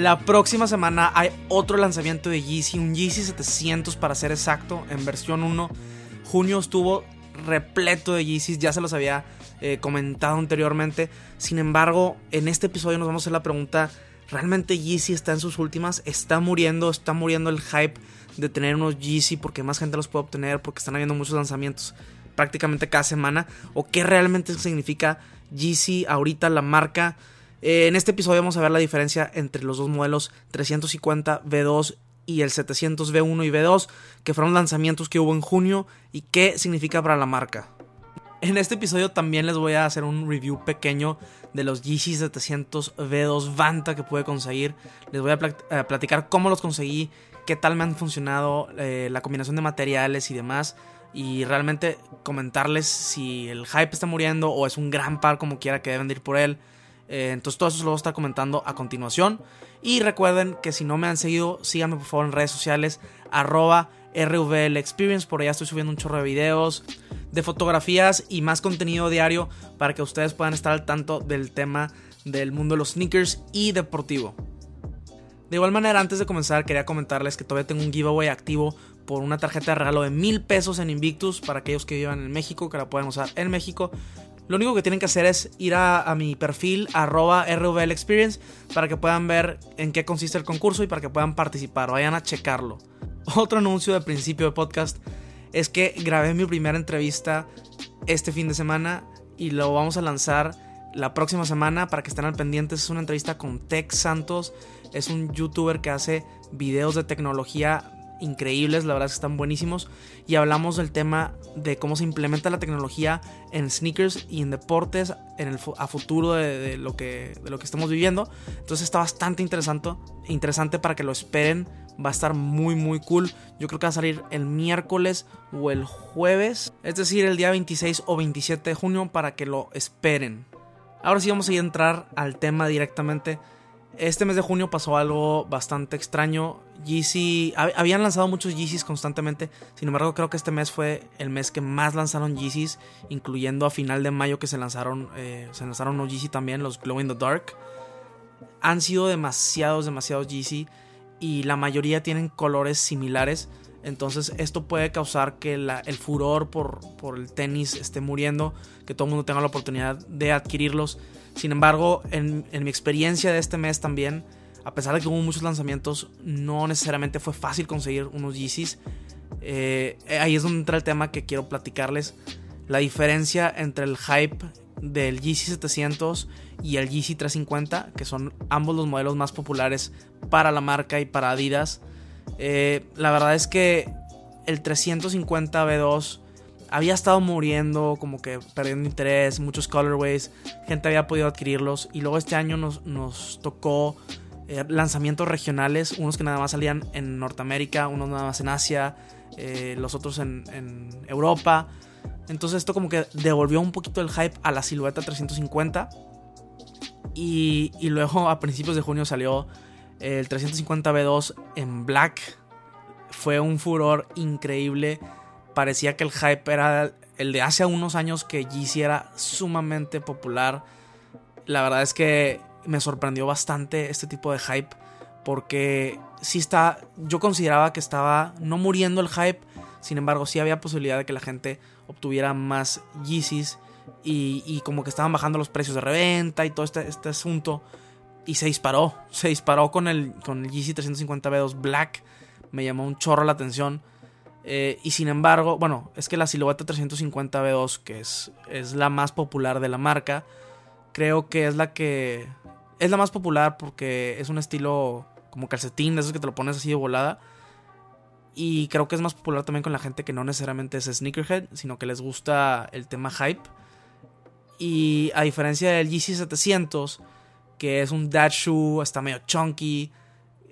La próxima semana hay otro lanzamiento de Yeezy, un Yeezy 700 para ser exacto, en versión 1. Junio estuvo repleto de Yeezys, ya se los había eh, comentado anteriormente. Sin embargo, en este episodio nos vamos a hacer la pregunta, ¿realmente Yeezy está en sus últimas? ¿Está muriendo? ¿Está muriendo el hype de tener unos Yeezy porque más gente los puede obtener? Porque están habiendo muchos lanzamientos prácticamente cada semana. ¿O qué realmente significa Yeezy ahorita la marca? Eh, en este episodio vamos a ver la diferencia entre los dos modelos 350 V2 y el 700 V1 y V2, que fueron lanzamientos que hubo en junio y qué significa para la marca. En este episodio también les voy a hacer un review pequeño de los Yeezy 700 V2 Vanta que pude conseguir. Les voy a platicar cómo los conseguí, qué tal me han funcionado, eh, la combinación de materiales y demás. Y realmente comentarles si el hype está muriendo o es un gran par como quiera que deben ir por él. Eh, entonces todo eso se lo voy a estar comentando a continuación. Y recuerden que si no me han seguido, síganme por favor en redes sociales, arroba RVL Experience. Por allá estoy subiendo un chorro de videos, de fotografías y más contenido diario para que ustedes puedan estar al tanto del tema del mundo de los sneakers y deportivo. De igual manera, antes de comenzar, quería comentarles que todavía tengo un giveaway activo por una tarjeta de regalo de mil pesos en Invictus para aquellos que vivan en México, que la pueden usar en México. Lo único que tienen que hacer es ir a, mi perfil arroba RVL Experience para que puedan ver en qué consiste el concurso y para que puedan participar. Vayan a checarlo. Otro anuncio de principio de podcast es que grabé mi primera entrevista este fin de semana y lo vamos a lanzar la próxima semana para que estén al pendiente. Es una entrevista con Tex Santos. Es un youtuber que hace videos de tecnología increíbles, la verdad es que están buenísimos. Y hablamos del tema de cómo se implementa la tecnología en sneakers y en deportes en el, a futuro de, lo que, de estamos viviendo. Entonces está bastante interesante, interesante para que lo esperen. Va a estar muy muy cool. Yo creo que va a salir el miércoles o el jueves. Es decir, el día 26 o 27 de junio para que lo esperen. Ahora sí vamos a entrar al tema directamente. Este mes de junio pasó algo bastante extraño. Yeezy. Habían lanzado muchos Yeezys constantemente. Sin embargo, creo que este mes fue el mes que más lanzaron Yeezys. Incluyendo a final de mayo que se lanzaron. Eh, se lanzaron los Yeezy también, los Glow in the Dark. Han sido demasiados, demasiados Yeezy. Y la mayoría tienen colores similares. Entonces esto puede causar que el furor por, por el tenis esté muriendo. Que todo el mundo tenga la oportunidad de adquirirlos. Sin embargo, en, mi experiencia de este mes también, a pesar de que hubo muchos lanzamientos, no necesariamente fue fácil conseguir unos Yeezys. Eh, ahí es donde entra el tema que quiero platicarles. La diferencia entre el hype del Yeezy 700 y el Yeezy 350, que son ambos los modelos más populares para la marca y para Adidas. Eh, la verdad es que el 350 V2 había estado muriendo, como que perdiendo interés, muchos colorways, gente había podido adquirirlos y luego este año nos, tocó eh, lanzamientos regionales, unos que nada más salían en Norteamérica, unos nada más en Asia, eh, los otros en, Europa. Entonces esto como que devolvió un poquito el hype a la silueta 350 y, y luego a principios de junio salió el 350 V2 en black. Fue un furor increíble parecía que el hype era el de hace unos años que Yeezy era sumamente popular. La verdad es que me sorprendió bastante este tipo de hype porque sí está, yo consideraba que estaba no muriendo el hype, sin embargo sí había posibilidad de que la gente obtuviera más Yeezys y, como que estaban bajando los precios de reventa y todo este, este asunto y se disparó, se disparó con el, con el Yeezy 350 V2 Black, me llamó un chorro la atención eh, y sin embargo, bueno, es que la silueta 350 V2, que es, es la más popular de la marca, creo que es la que... Es la más popular porque es un estilo como calcetín, de esos que te lo pones así de volada. Y creo que es más popular también con la gente que no necesariamente es sneakerhead, sino que les gusta el tema hype. Y a diferencia del GC700, que es un dad shoe, está medio chunky,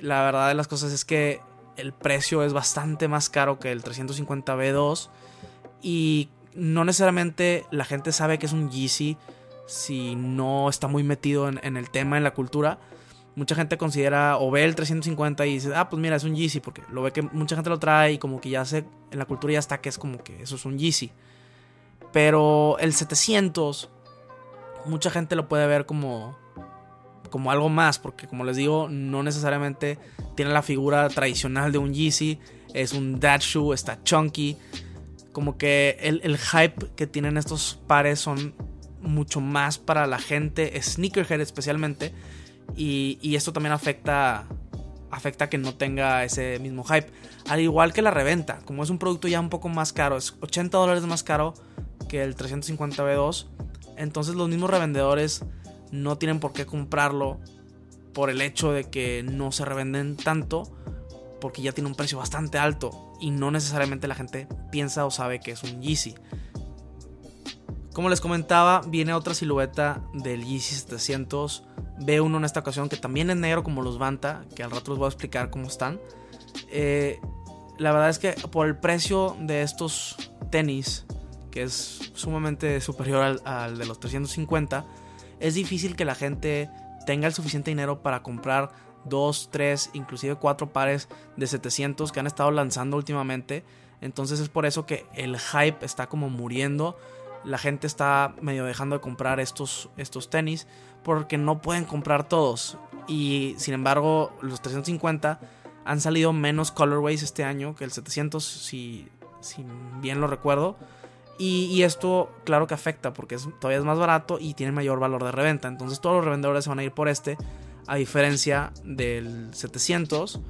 la verdad de las cosas es que el precio es bastante más caro que el 350 B2 y no necesariamente la gente sabe que es un Yeezy si no está muy metido en, el tema, en la cultura. Mucha gente considera o ve el 350 y dice, ah, pues mira, es un Yeezy, porque lo ve que mucha gente lo trae y como que ya sé, en la cultura ya está que es como que eso es un Yeezy. Pero el 700, mucha gente lo puede ver como, como algo más, porque como les digo, no necesariamente tiene la figura tradicional de un Yeezy, es un dad shoe, está chunky. Como que el, el hype que tienen estos pares son mucho más para la gente sneakerhead especialmente. Y, y, esto también afecta, afecta que no tenga ese mismo hype. Al igual que la reventa, como es un producto ya un poco más caro, es 80 dólares más caro que el 350 B2. Entonces los mismos revendedores no tienen por qué comprarlo por el hecho de que no se revenden tanto porque ya tiene un precio bastante alto y no necesariamente la gente piensa o sabe que es un Yeezy. Como les comentaba, viene otra silueta del Yeezy 700 B1 en esta ocasión que también es negro como los Vanta, que al rato les voy a explicar cómo están. Eh, la verdad es que por el precio de estos tenis, que es sumamente superior al, al de los 350, es difícil que la gente tenga el suficiente dinero para comprar dos, tres, inclusive cuatro pares de 700 que han estado lanzando últimamente. Entonces es por eso que el hype está como muriendo. La gente está medio dejando de comprar estos, estos tenis porque no pueden comprar todos. Y sin embargo, los 350 han salido menos colorways este año que el 700, si, si bien lo recuerdo. Y, esto, claro que afecta porque todavía es más barato y tiene mayor valor de reventa. Entonces, todos los revendedores se van a ir por este, a diferencia del 700,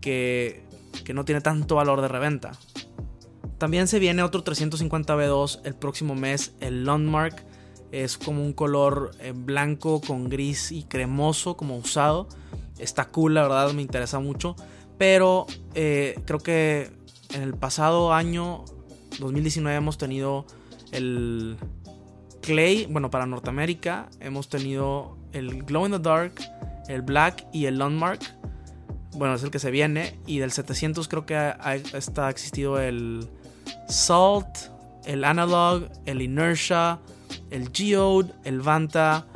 que, que no tiene tanto valor de reventa. También se viene otro 350 B2 el próximo mes, el Landmark. Es como un color eh, blanco con gris y cremoso, como usado. Está cool, la verdad, me interesa mucho. Pero eh, creo que en el pasado año 2019 hemos tenido el Clay, bueno, para Norteamérica hemos tenido el Glow in the Dark, el Black y el Landmark. Bueno, es el que se viene. Y del 700 creo que ha, está, existido el Salt, el Analog, el Inertia, el Geode, el Vanta,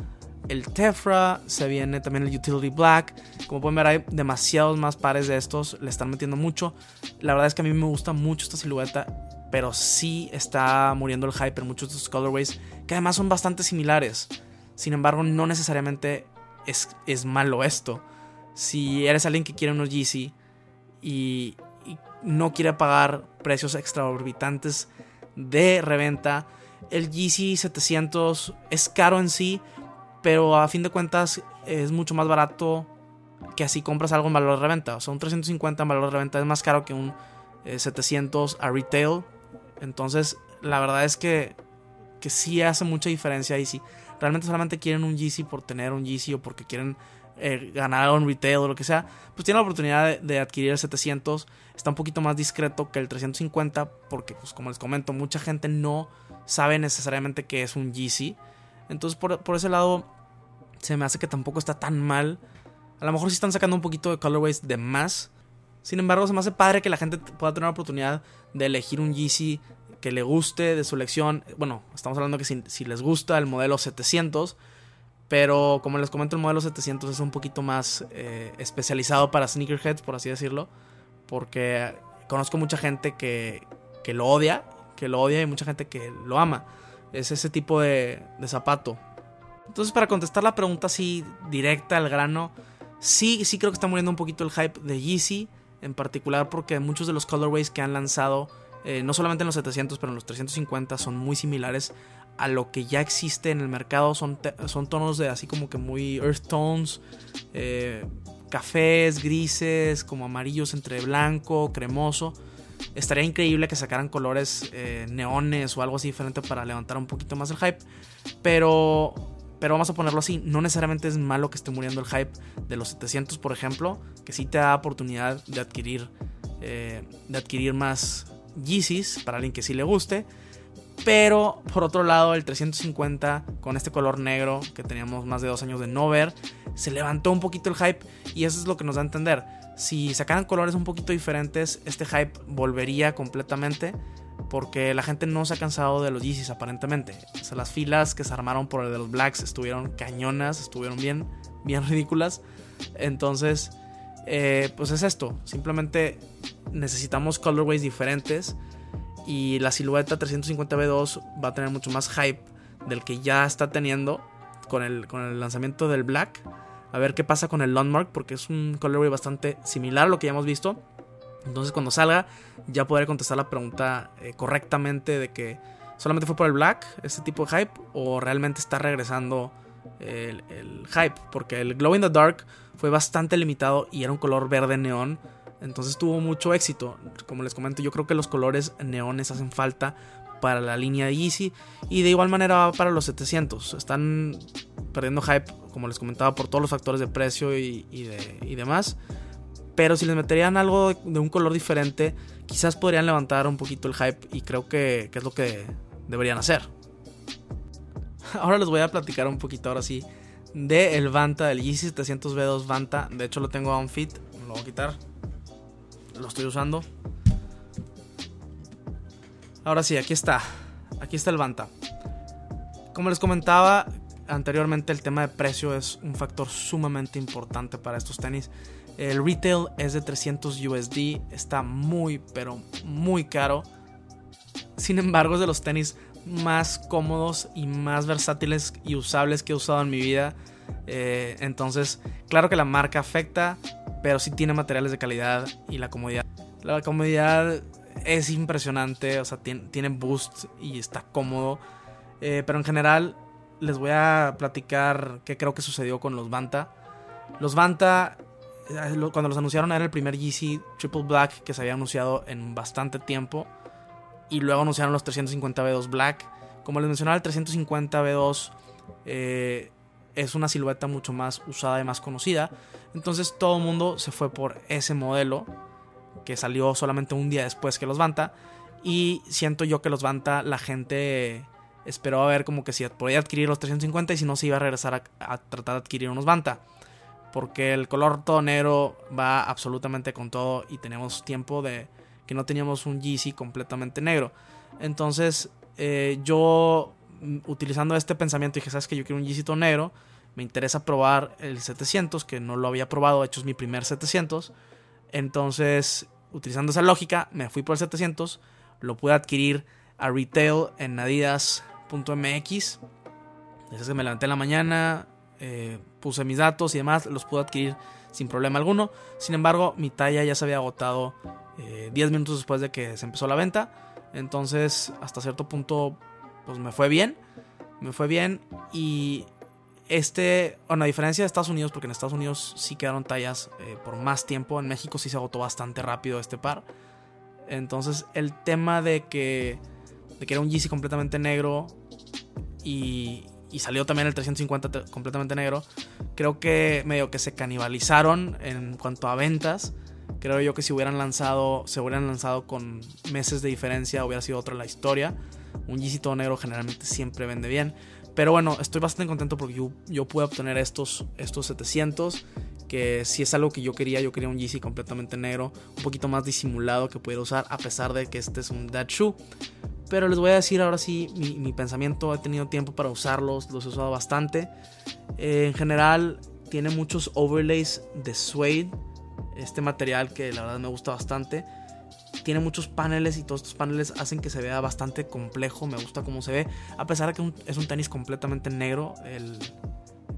el Tefra. Se viene también el Utility Black. Como pueden ver, hay demasiados más pares de estos. Le están metiendo mucho. La verdad es que a mí me gusta mucho esta silueta pero sí está muriendo el hype en muchos de estos colorways, que además son bastante similares. Sin embargo, no necesariamente es, es malo esto. Si eres alguien que quiere unos Yeezy y, no quiere pagar precios extraorbitantes de reventa, el Yeezy 700 es caro en sí, pero a fin de cuentas es mucho más barato que así compras algo en valor de reventa. O sea, un 350 en valor de reventa es más caro que un 700 eh, a retail entonces, la verdad es que, que sí hace mucha diferencia. Y si realmente solamente quieren un Yeezy por tener un Yeezy o porque quieren eh, ganar un retail o lo que sea, pues tienen la oportunidad de, adquirir el 700. Está un poquito más discreto que el 350 porque, pues como les comento, mucha gente no sabe necesariamente que es un Yeezy. Entonces, por, por ese lado, se me hace que tampoco está tan mal. A lo mejor sí están sacando un poquito de colorways de más. Sin embargo, se me hace padre que la gente pueda tener la oportunidad de elegir un Yeezy que le guste de su elección. Bueno, estamos hablando que si, les gusta el modelo 700, pero como les comento, el modelo 700 es un poquito más eh, especializado para sneakerheads, por así decirlo, porque conozco mucha gente que, que lo odia, que lo odia y mucha gente que lo ama. Es ese tipo de, de zapato. Entonces, para contestar la pregunta así directa al grano, sí, sí creo que está muriendo un poquito el hype de Yeezy en particular porque muchos de los colorways que han lanzado, eh, no solamente en los 700, pero en los 350, son muy similares a lo que ya existe en el mercado. Son, son tonos de así como que muy earth tones, eh, cafés, grises, como amarillos entre blanco, cremoso. Estaría increíble que sacaran colores eh, neones o algo así diferente para levantar un poquito más el hype. Pero pero vamos a ponerlo así, no necesariamente es malo que esté muriendo el hype de los 700, por ejemplo, que sí te da oportunidad de adquirir, eh, de adquirir más Yeezys para alguien que sí le guste. Pero por otro lado, el 350 con este color negro que teníamos más de dos años de no ver, se levantó un poquito el hype y eso es lo que nos da a entender. Si sacaran colores un poquito diferentes, este hype volvería completamente porque la gente no se ha cansado de los Yeezys aparentemente. O sea, las filas que se armaron por el de los Blacks estuvieron cañonas, estuvieron bien, bien ridículas. Entonces, eh, pues es esto. Simplemente necesitamos colorways diferentes y la silueta 350B2 va a tener mucho más hype del que ya está teniendo con el, con el lanzamiento del Black. A ver qué pasa con el Landmark porque es un colorway bastante similar a lo que ya hemos visto. Entonces cuando salga ya podré contestar la pregunta eh, correctamente de que solamente fue por el Black ese tipo de hype o realmente está regresando el, el, hype. Porque el Glow in the Dark fue bastante limitado y era un color verde neón. Entonces tuvo mucho éxito. Como les comento, yo creo que los colores neones hacen falta para la línea de Yeezy. Y de igual manera para los 700. Están perdiendo hype, como les comentaba, por todos los factores de precio y, de, y demás. Pero si les meterían algo de un color diferente, quizás podrían levantar un poquito el hype y creo que, es lo que deberían hacer. Ahora les voy a platicar un poquito, ahora sí, de el Vanta, del Yeezy 700V2 Vanta. De hecho lo tengo a un fit, lo voy a quitar. Lo estoy usando. Ahora sí, aquí está. Aquí está el Vanta. Como les comentaba anteriormente, el tema de precio es un factor sumamente importante para estos tenis. El retail es de 300 USD, está muy, pero muy caro. Sin embargo, es de los tenis más cómodos y más versátiles y usables que he usado en mi vida. Eh, entonces, claro que la marca afecta, pero sí tiene materiales de calidad y la comodidad. La comodidad es impresionante, o sea, tiene, boost y está cómodo. Eh, pero en general, les voy a platicar qué creo que sucedió con los Vanta. Los Vanta cuando los anunciaron era el primer Yeezy Triple Black que se había anunciado en bastante tiempo. Y luego anunciaron los 350 V2 Black. Como les mencionaba, el 350 V2 eh, es una silueta mucho más usada y más conocida. Entonces todo el mundo se fue por ese modelo que salió solamente un día después que los Vanta. Y siento yo que los Vanta la gente esperó a ver como que si podía adquirir los 350 y si no se iba a regresar a, a tratar de adquirir unos Vanta porque el color todo negro va absolutamente con todo y tenemos tiempo de que no teníamos un Yeezy completamente negro. Entonces eh, yo mm, utilizando este pensamiento dije, sabes que yo quiero un Yeezy todo negro, me interesa probar el 700 que no lo había probado, de hecho es mi primer 700. Entonces utilizando esa lógica me fui por el 700, lo pude adquirir a retail en adidas.mx. Desde que me levanté en la mañana, eh, puse mis datos y demás, los pude adquirir sin problema alguno. Sin embargo, mi talla ya se había agotado 10 eh, minutos después de que se empezó la venta. Entonces, hasta cierto punto, pues me fue bien. Me fue bien. Y este, bueno, a diferencia de Estados Unidos, porque en Estados Unidos sí quedaron tallas eh, por más tiempo. En México sí se agotó bastante rápido este par. Entonces, el tema de que, de que era un Yeezy completamente negro y, y salió también el 350 completamente negro, creo que medio que se canibalizaron en cuanto a ventas. Creo yo que si hubieran lanzado, se hubieran lanzado con meses de diferencia, hubiera sido otra la historia. Un Yeezy todo negro generalmente siempre vende bien. Pero bueno, estoy bastante contento porque yo, yo pude obtener estos, estos 700. Que si es algo que yo quería, yo quería un Yeezy completamente negro, un poquito más disimulado que pudiera usar, a pesar de que este es un dead shoe. Pero les voy a decir ahora sí mi, pensamiento. He tenido tiempo para usarlos, los he usado bastante. Eh, en general, tiene muchos overlays de suede. Este material que la verdad me gusta bastante. Tiene muchos paneles y todos estos paneles hacen que se vea bastante complejo. Me gusta cómo se ve. A pesar de que es un tenis completamente negro. El,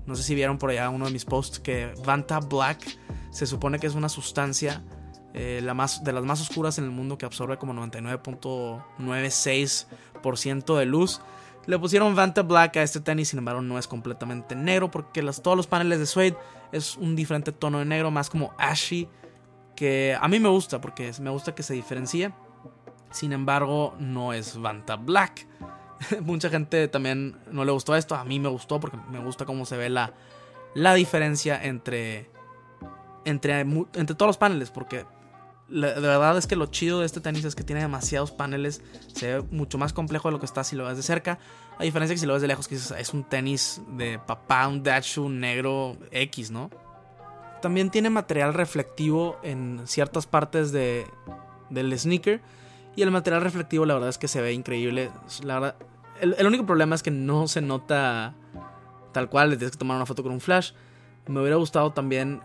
no sé si vieron por allá uno de mis posts que Vanta Black se supone que es una sustancia eh, la más, de las más oscuras en el mundo que absorbe como 99.96% de luz. Le pusieron Vanta Black a este tenis, sin embargo no es completamente negro porque todos los paneles de suede es un diferente tono de negro, más como ashy, que a mí me gusta porque me gusta que se diferencie. Sin embargo, no es Vanta Black. Mucha gente también no le gustó esto, a mí me gustó porque me gusta cómo se ve la, la diferencia entre, entre, entre todos los paneles, porque de verdad es que lo chido de este tenis es que tiene demasiados paneles. Se ve mucho más complejo de lo que está si lo ves de cerca. A diferencia que si lo ves de lejos, que es un tenis de papá, un shoe negro X, ¿no? También tiene material reflectivo en ciertas partes de, del sneaker. Y el material reflectivo, la verdad es que se ve increíble. La verdad, el, el único problema es que no se nota tal cual. Le tienes que tomar una foto con un flash. Me hubiera gustado también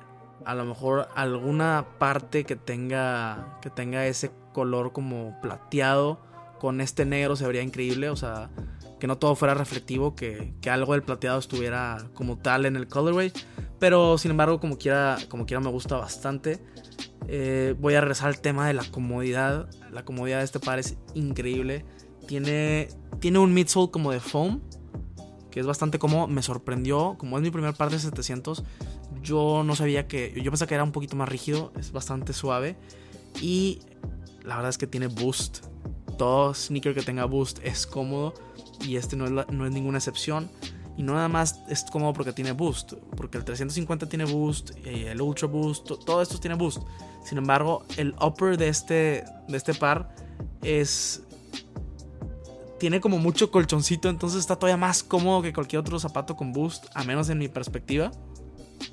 a lo mejor alguna parte que tenga que tenga ese color como plateado con este negro se vería increíble, o sea, que no todo fuera reflectivo, que, algo del plateado estuviera como tal en el colorway, pero sin embargo como quiera, como quiera me gusta bastante. Eh, voy a regresar al tema de la comodidad, la comodidad de este par es increíble, tiene, tiene un midsole como de foam, que es bastante cómodo, me sorprendió, como es mi primer par de 700, yo no sabía que. Yo pensaba que era un poquito más rígido, es bastante suave. Y la verdad es que tiene boost. Todo sneaker que tenga boost es cómodo. Y este no es, no es ninguna excepción. Y no nada más es cómodo porque tiene boost. Porque el 350 tiene boost. Y el Ultra Boost. Todo esto tiene boost. Sin embargo, el upper de este, de este par es. Tiene como mucho colchoncito. Entonces está todavía más cómodo que cualquier otro zapato con boost. A menos en mi perspectiva.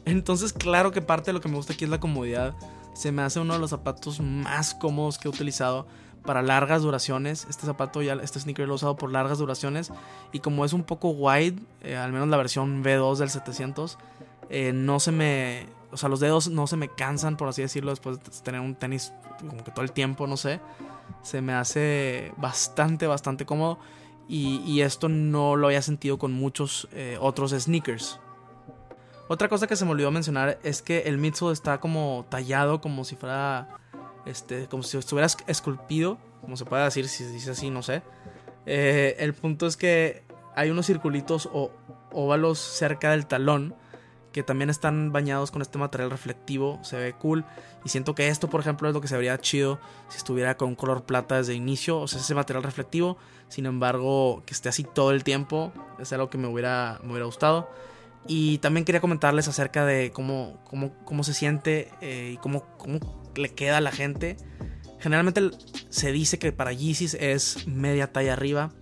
Entonces, claro que parte de lo que me gusta aquí es la comodidad. Se me hace uno de los zapatos más cómodos que he utilizado para largas duraciones. Este zapato ya, este sneaker lo he usado por largas duraciones. Y como es un poco wide, eh, al menos la versión V2 del 700, eh, no se me. O sea, los dedos no se me cansan, por así decirlo, después de tener un tenis como que todo el tiempo, no sé. Se me hace bastante, bastante cómodo. Y, esto no lo había sentido con muchos eh, otros sneakers. Otra cosa que se me olvidó mencionar es que el midsole está como tallado como si fuera este como si estuviera esculpido, como se puede decir si se dice así, no sé. Eh, el punto es que hay unos circulitos o óvalos cerca del talón que también están bañados con este material reflectivo, se ve cool y siento que esto, por ejemplo, es lo que se vería chido si estuviera con color plata desde el inicio, o sea, ese material reflectivo, sin embargo, que esté así todo el tiempo, es algo que me hubiera, me hubiera gustado. Y también quería comentarles acerca de cómo, cómo, cómo se siente eh, y cómo, cómo, le queda a la gente. Generalmente se dice que para Yeezys es media talla arriba.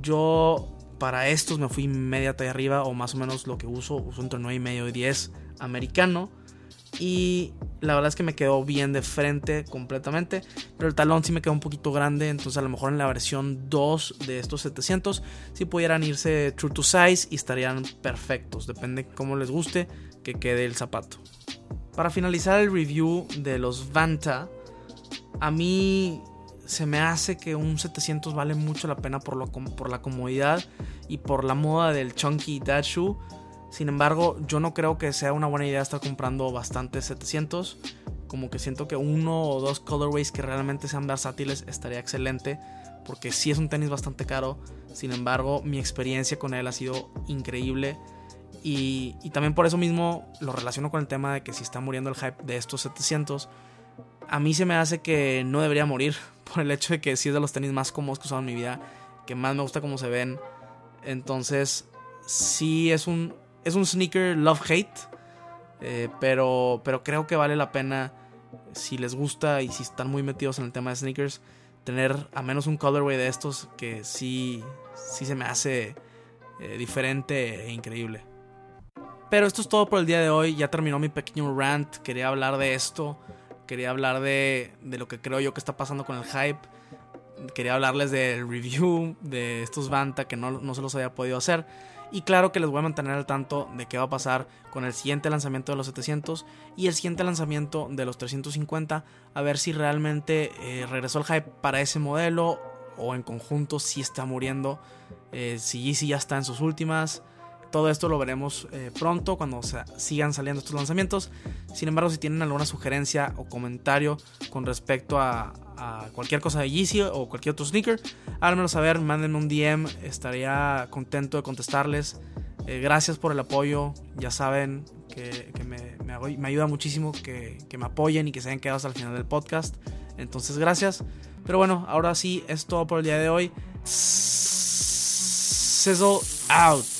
Yo para estos me fui media talla arriba o más o menos lo que uso. Uso entre 9 y medio y 10 americano. Y la verdad es que me quedó bien de frente completamente. Pero el talón sí me quedó un poquito grande. Entonces a lo mejor en la versión 2 de estos 700 sí pudieran irse true to size y estarían perfectos. Depende cómo les guste que quede el zapato. Para finalizar el review de los Vanta. A mí se me hace que un 700 vale mucho la pena por, lo, por la comodidad y por la moda del chunky dad shoe sin embargo, yo no creo que sea una buena idea estar comprando bastantes 700. Como que siento que uno o dos colorways que realmente sean versátiles estaría excelente. Porque sí es un tenis bastante caro. Sin embargo, mi experiencia con él ha sido increíble. Y, también por eso mismo lo relaciono con el tema de que si está muriendo el hype de estos 700. A mí se me hace que no debería morir. Por el hecho de que sí es de los tenis más cómodos que he usado en mi vida. Que más me gusta cómo se ven. Entonces, sí es un, es un sneaker love-hate. Eh, pero, pero creo que vale la pena, si les gusta y si están muy metidos en el tema de sneakers, tener a menos un colorway de estos que sí, sí se me hace eh, diferente e increíble. Pero esto es todo por el día de hoy. Ya terminó mi pequeño rant. Quería hablar de esto. Quería hablar de, de lo que creo yo que está pasando con el hype. Quería hablarles del review de estos Vanta que no, no se los había podido hacer. Y claro que les voy a mantener al tanto de qué va a pasar con el siguiente lanzamiento de los 700 y el siguiente lanzamiento de los 350. A ver si realmente eh, regresó el hype para ese modelo o en conjunto si está muriendo. Eh, si Yeezy ya está en sus últimas. Todo esto lo veremos eh, pronto cuando sigan saliendo estos lanzamientos. Sin embargo, si tienen alguna sugerencia o comentario con respecto a, cualquier cosa de Yeezy o cualquier otro sneaker, háganmelo saber, mándenme un DM, estaría contento de contestarles. Eh, gracias por el apoyo, ya saben que, me, ayuda muchísimo que, que me apoyen y que se hayan quedado hasta el final del podcast. Entonces, gracias. Pero bueno, ahora sí, es todo por el día de hoy. Sizzle out.